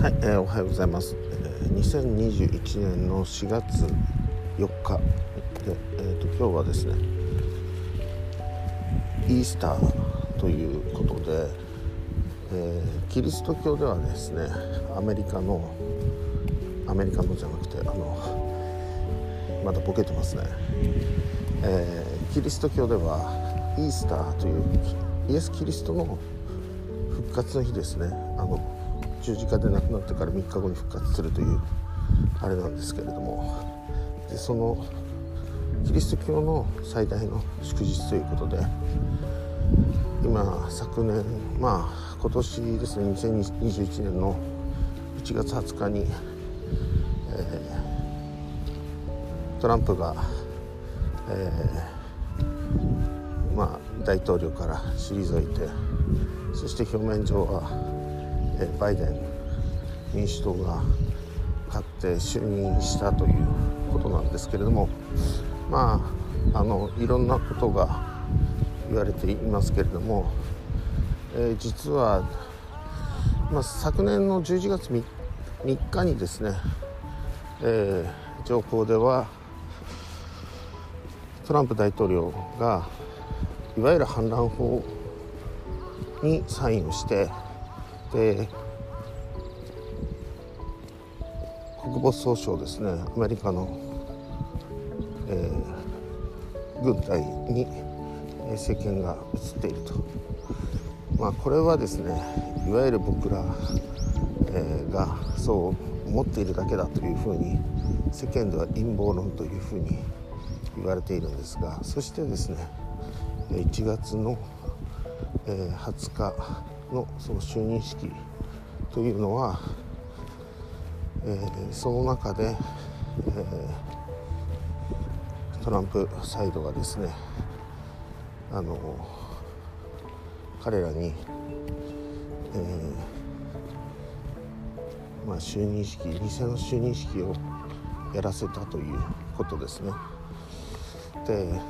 はい、えーおはようございます、えー2021年の4月4日で、えー、と今日はですねイースターということで、えーキリスト教ではですねアメリカのアメリカのじゃなくてあのまだボケてますね、えーキリスト教ではイースターというイエス・キリストの復活の日ですね。あの十字架で亡くなってから3日後に復活するというあれなんですけれどもでそのキリスト教の最大の祝日ということで今昨年まあ今年ですね2021年の1月20日に、えートランプが、えーまあ、大統領から退いてそして表面上は、バイデン民主党が勝って就任したということなんですけれどもまああのいろんなことが言われていますけれども、えー実は、まあ、昨年の11月 3, 3日にですね、えー情報ではトランプ大統領がいわゆる反乱法にサインをしてで国防総省ですねアメリカの、えー軍隊にえー政権が移っていると、まあ、これはですねいわゆる僕ら、えーがそう思っているだけだというふうに世間では陰謀論というふうに言われているんですがそしてですね1月の、えー20日のその就任式というのは、えーその中で、えートランプサイドがですねあの彼らに、えーまあ、就任式偽の就任式をやらせたということですね。で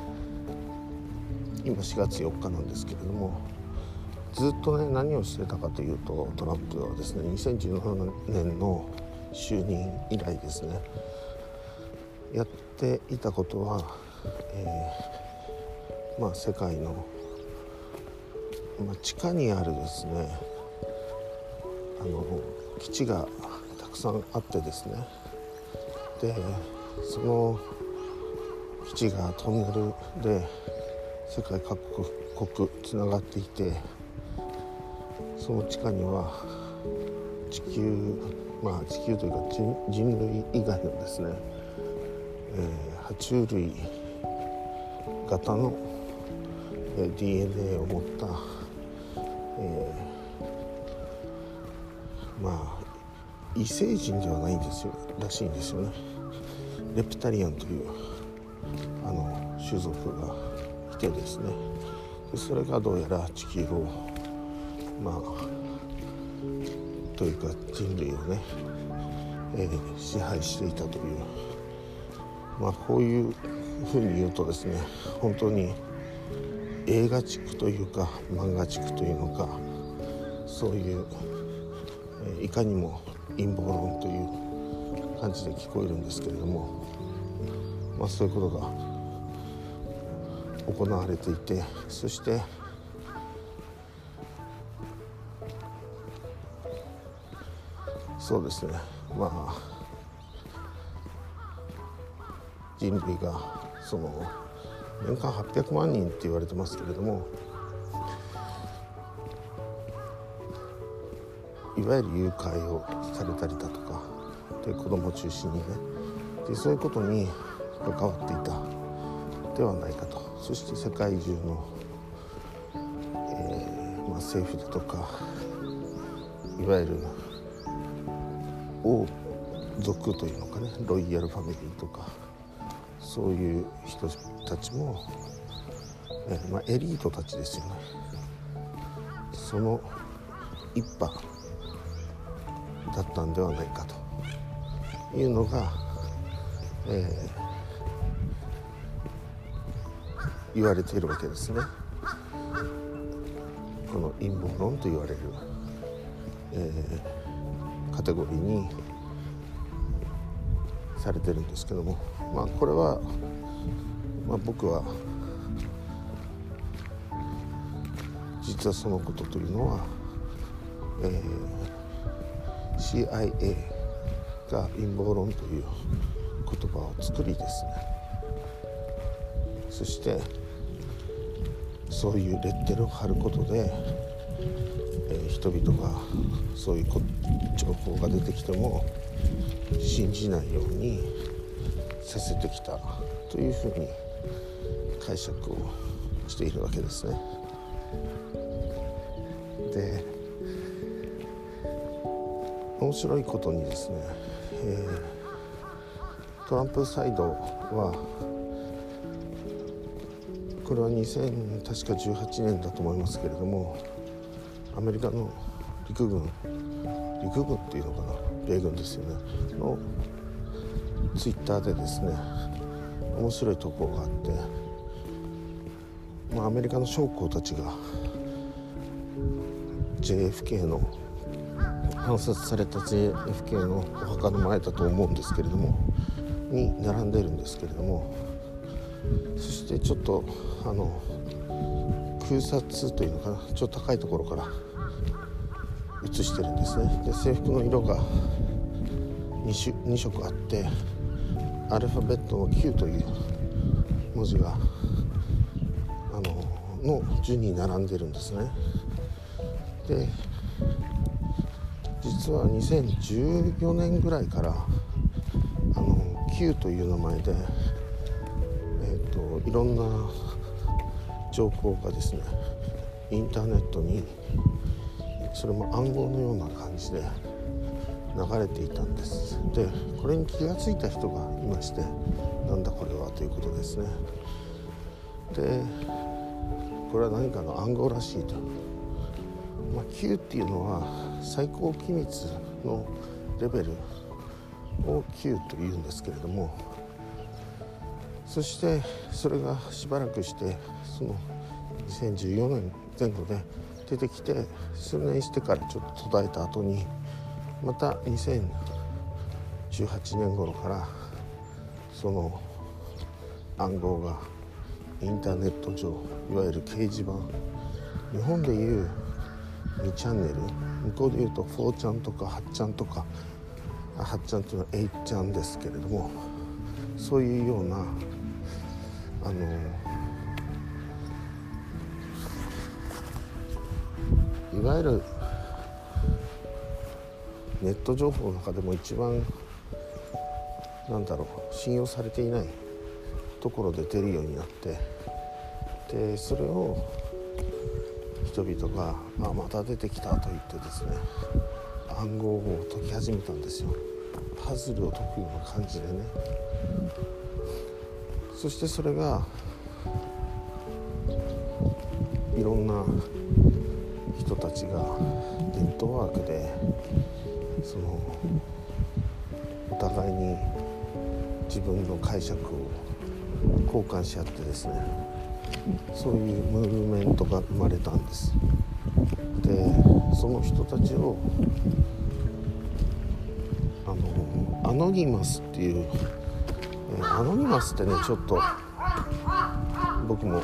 今4月4日なんですけれどもずっとね何をしてたかというとトランプはですね2017年の就任以来ですねやっていたことは、えーまあ、世界の、まあ、地下にあるですねあの基地がたくさんあってですねでその基地がトンネルで世界各国つながっていてその地下には地球まあ地球というか人類以外のですね、えー爬虫類型の、えー DNA を持った、えーまあ異星人ではないんですよらしいんですよね。レプタリアンというあの種族がいてですね。でそれがどうやら地球をまあというか人類をね、えー支配していたという。まあこういうふうに言うとですね本当に映画地区というか漫画地区というのかそういう、えいかにも陰謀論という感じで聞こえるんですけれどもまあそういうことが行われていてそしてそうですね。まあ人類がその年間800万人って言われてますけれどもいわゆる誘拐をされたりだとかで子供を中心にねでそういうことに関わっていたではないかと。そして世界中の、えーまあ、政府だとかいわゆる王族というのかねロイヤルファミリーとかそういう人たちも、えーまあ、エリートたちですよね。その一派だったんではないかと。いうのが、えー言われているわけですね。この陰謀論と言われる、えーカテゴリーにされてるんですけどもまあこれは、まあ、僕は実はそのことというのは、えー、CIA が陰謀論という言葉を作りですね。そしてそういうレッテルを貼ることで、人々がそういう情報が出てきても信じないようにさせてきたというふうに解釈をしているわけですね。で面白いことにですね、えー、トランプサイドはこれは2000確か18年だと思いますけれどもアメリカの陸軍陸軍っていうのかな米軍ですよね。のツイッターでですね面白い投稿があって、まあ、アメリカの将校たちが JFK の暗殺された JFK のお墓の前だと思うんですけれどもに並んでるんですけれどもそしてちょっとあの空撮というのかなちょっと高いところから写してるんですね。で制服の色が 2, 2色あってアルファベットの Q という文字があのの順に並んでるんですね。で実は2014年ぐらいからあの Q という名前で、えー、といろんな情報がですねインターネットにそれも暗号のような感じで流れていたんです。でこれに気が付いた人がいましてなんだこれはということですね。でこれは何かの暗号らしいと。まあ、Q っていうのは最高機密のレベルを Q というんですけれどもそしてそれがしばらくしてその2014年前後で出てきて数年してからちょっと途絶えた後にまた2018年頃からその暗号がインターネット上いわゆる掲示板日本でいう2チャンネル向こうで言うと4ちゃんとか8ちゃんとか8ちゃんというのは8ちゃんですけれどもそういうようなあのいわゆるネット情報の中でも一番なんだろう信用されていないところで出るようになってでそれを人々が、まあ、また出てきたと言ってですね暗号を解き始めたんですよ。パズルを解くような感じでね。そしてそれがいろんな人たちがネットワークでそのお互いに自分の解釈を交換し合ってですねそういうムーブメントが生まれたんです。でその人たちをあのアノニマスっていう、アノニマスってねちょっと僕も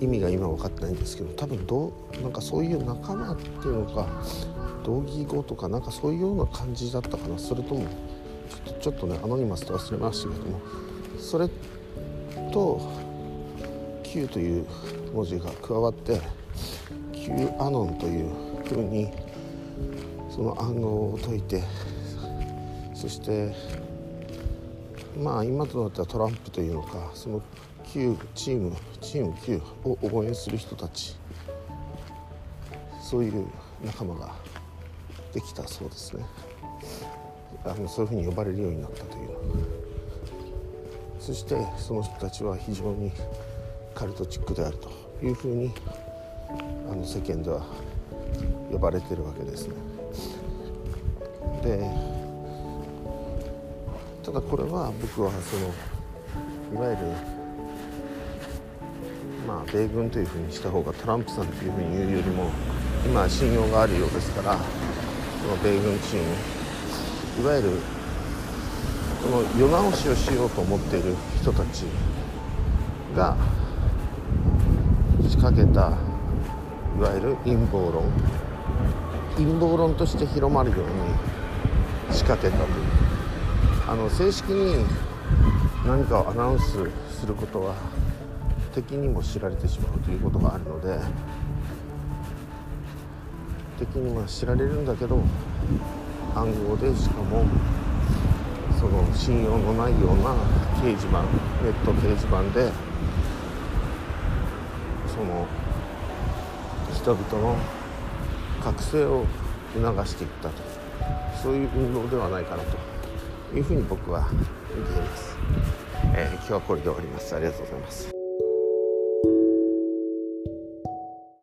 意味が今分かってないんですけど多分どうなんかそういう仲間っていうのか同義語とかなんかそういうような感じだったかなそれともちょっとちょっとねアノニマスと忘れましたけどもそれと Q という文字が加わって Q アノンというふうにその暗号を解いてそしてまあ今となってはトランプというのかその Q チームチーム Q を応援する人たちそういう仲間ができたそうですねあのそういうふうに呼ばれるようになったというそしてその人たちは非常にカルトチックであるというふうにあの世間では呼ばれてるわけですね。でただこれは僕はそのいわゆるまあ米軍というふうにした方がトランプさんというふうに言うよりも今信用があるようですからその米軍チームいわゆるその世直しをしようと思っている人たちが仕掛けたいわゆる陰謀論。陰謀論として広まるように仕掛けたという。あの正式に何かをアナウンスすることは敵にも知られてしまうということがあるので敵には知られるんだけど暗号でしかもその信用のないような掲示板ネット掲示板でその人々の覚醒を促していったと。そういう運動ではないかなと。いうふうに僕は見ています、えー、今日はこれで終わります。ありがとうございます。